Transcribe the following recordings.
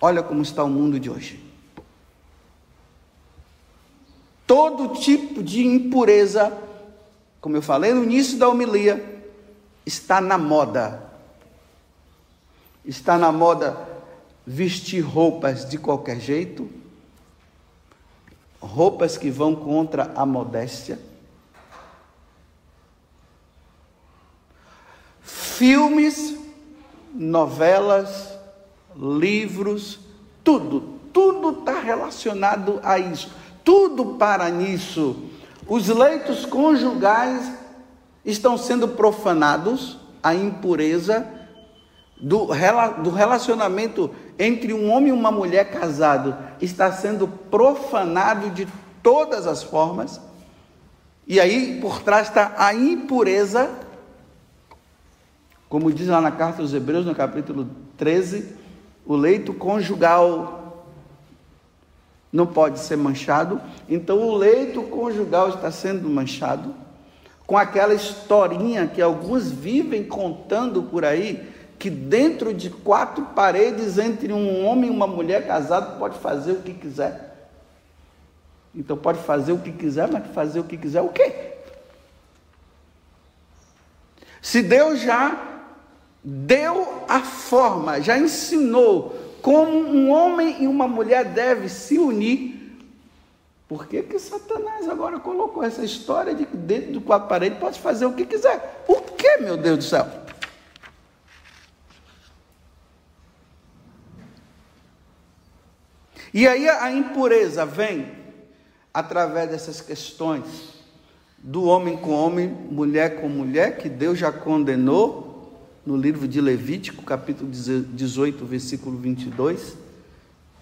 Olha como está o mundo de hoje. Todo tipo de impureza, como eu falei no início da homilia, está na moda. Está na moda vestir roupas de qualquer jeito, roupas que vão contra a modéstia. Filmes, novelas, livros, tudo, tudo está relacionado a isso, tudo para nisso. Os leitos conjugais estão sendo profanados, a impureza do, do relacionamento entre um homem e uma mulher casado está sendo profanado de todas as formas. E aí por trás está a impureza, como diz lá na carta aos Hebreus, no capítulo 13, o leito conjugal não pode ser manchado, então o leito conjugal está sendo manchado com aquela historinha que alguns vivem contando por aí, que dentro de quatro paredes entre um homem e uma mulher casado pode fazer o que quiser. Então pode fazer o que quiser, mas fazer o que quiser o quê? Se Deus já deu a forma, já ensinou como um homem e uma mulher devem se unir. Por que, que Satanás agora colocou essa história de que dentro do quatro paredes pode fazer o que quiser? O que, meu Deus do céu? E aí a impureza vem através dessas questões do homem com homem, mulher com mulher, que Deus já condenou no livro de Levítico, capítulo 18, versículo 22.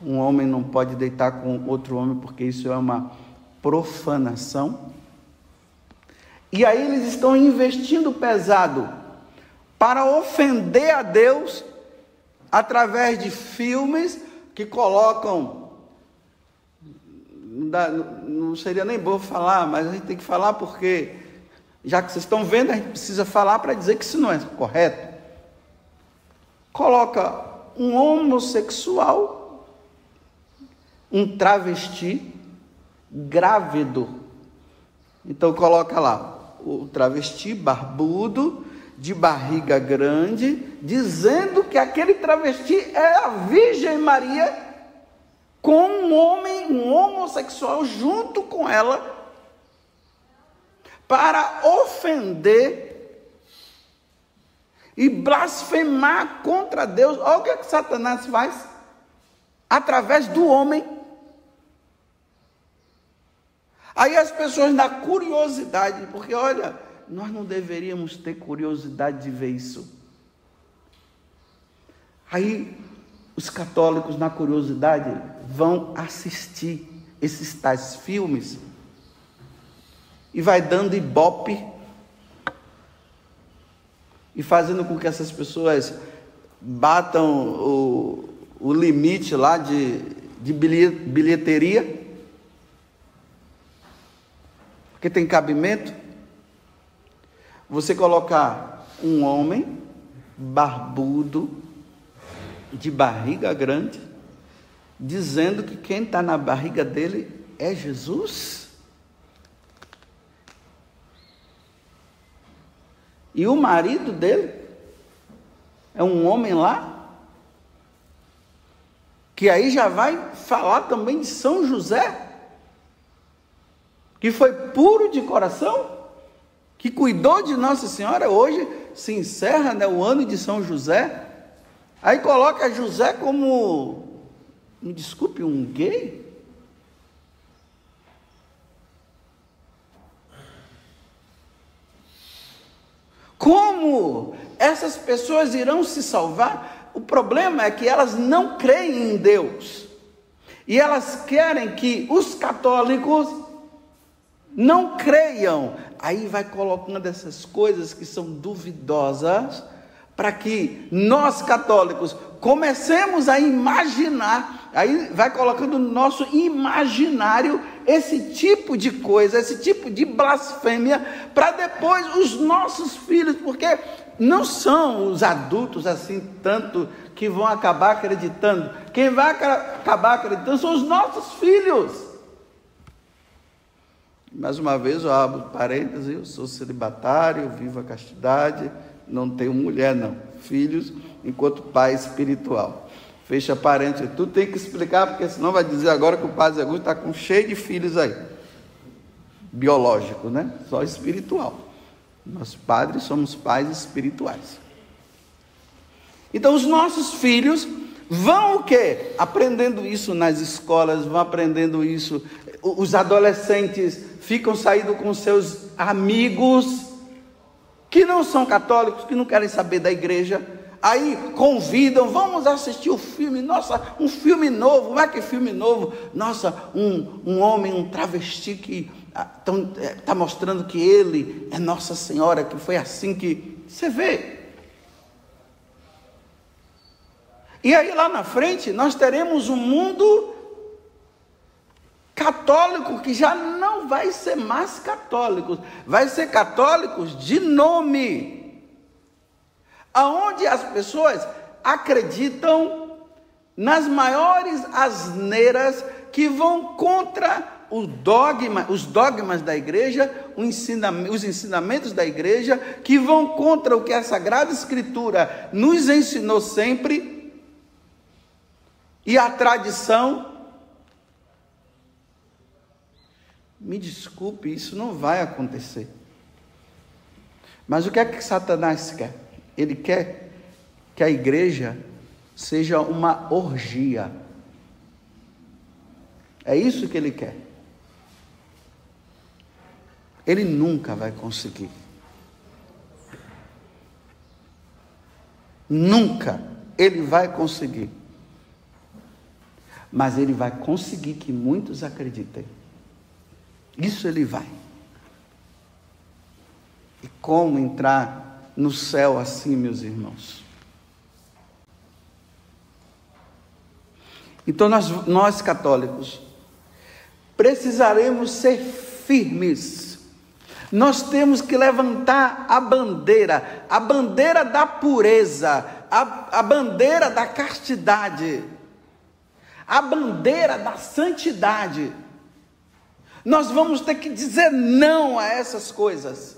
Um homem não pode deitar com outro homem porque isso é uma profanação. E aí eles estão investindo pesado para ofender a Deus através de filmes que colocam. Não seria nem bom falar, mas a gente tem que falar porque, já que vocês estão vendo, a gente precisa falar para dizer que isso não é correto coloca um homossexual, um travesti grávido. Então coloca lá o travesti barbudo, de barriga grande, dizendo que aquele travesti é a Virgem Maria com um homem, um homossexual junto com ela, para ofender e blasfemar contra Deus. Olha o que, é que Satanás faz através do homem. Aí as pessoas na curiosidade, porque olha, nós não deveríamos ter curiosidade de ver isso. Aí os católicos na curiosidade vão assistir esses tais filmes e vai dando ibope e fazendo com que essas pessoas batam o, o limite lá de, de bilheteria, porque tem cabimento. Você colocar um homem barbudo, de barriga grande, dizendo que quem está na barriga dele é Jesus? E o marido dele é um homem lá, que aí já vai falar também de São José, que foi puro de coração, que cuidou de Nossa Senhora. Hoje se encerra né, o ano de São José. Aí coloca José como, me desculpe, um gay. Como essas pessoas irão se salvar? O problema é que elas não creem em Deus. E elas querem que os católicos não creiam. Aí vai colocando essas coisas que são duvidosas para que nós católicos comecemos a imaginar, aí vai colocando no nosso imaginário esse tipo de coisa, esse tipo de blasfêmia, para depois os nossos filhos, porque não são os adultos assim tanto que vão acabar acreditando. Quem vai acabar acreditando são os nossos filhos. Mais uma vez eu abro parênteses, eu sou celibatário, vivo a castidade, não tenho mulher não, filhos enquanto pai espiritual. Fecha parênteses, tu tem que explicar, porque senão vai dizer agora que o padre Zé está com cheio de filhos aí. Biológico, né? Só espiritual. Nós padres somos pais espirituais. Então os nossos filhos vão o quê? Aprendendo isso nas escolas, vão aprendendo isso. Os adolescentes ficam saindo com seus amigos que não são católicos, que não querem saber da igreja. Aí convidam, vamos assistir o filme, nossa, um filme novo, como é que filme novo? Nossa, um, um homem, um travesti que está ah, mostrando que ele é Nossa Senhora, que foi assim que. Você vê, E aí lá na frente nós teremos um mundo católico que já não vai ser mais católico, vai ser católicos de nome. Aonde as pessoas acreditam nas maiores asneiras que vão contra dogma, os dogmas da igreja, os ensinamentos da igreja, que vão contra o que a Sagrada Escritura nos ensinou sempre e a tradição. Me desculpe, isso não vai acontecer. Mas o que é que Satanás quer? Ele quer que a igreja seja uma orgia. É isso que ele quer. Ele nunca vai conseguir. Nunca ele vai conseguir mas ele vai conseguir que muitos acreditem. Isso ele vai. E como entrar no céu assim, meus irmãos? Então, nós, nós católicos, precisaremos ser firmes. Nós temos que levantar a bandeira, a bandeira da pureza, a, a bandeira da castidade a bandeira da santidade. Nós vamos ter que dizer não a essas coisas.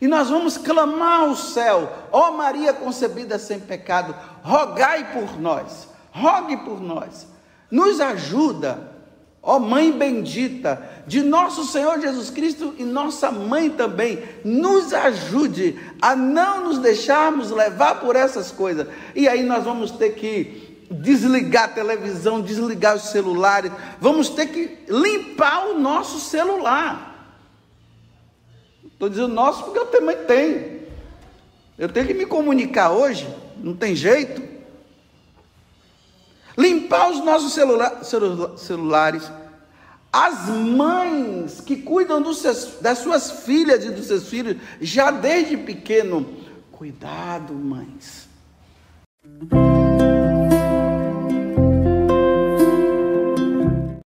E nós vamos clamar ao céu, ó Maria concebida sem pecado, rogai por nós, rogue por nós, nos ajuda, ó Mãe bendita de nosso Senhor Jesus Cristo e nossa mãe também, nos ajude a não nos deixarmos levar por essas coisas. E aí nós vamos ter que desligar a televisão, desligar os celulares. Vamos ter que limpar o nosso celular. Estou dizendo nosso porque eu também tenho. Eu tenho que me comunicar hoje, não tem jeito. Limpar os nossos celula celulares. As mães que cuidam seus, das suas filhas e dos seus filhos, já desde pequeno. Cuidado, mães.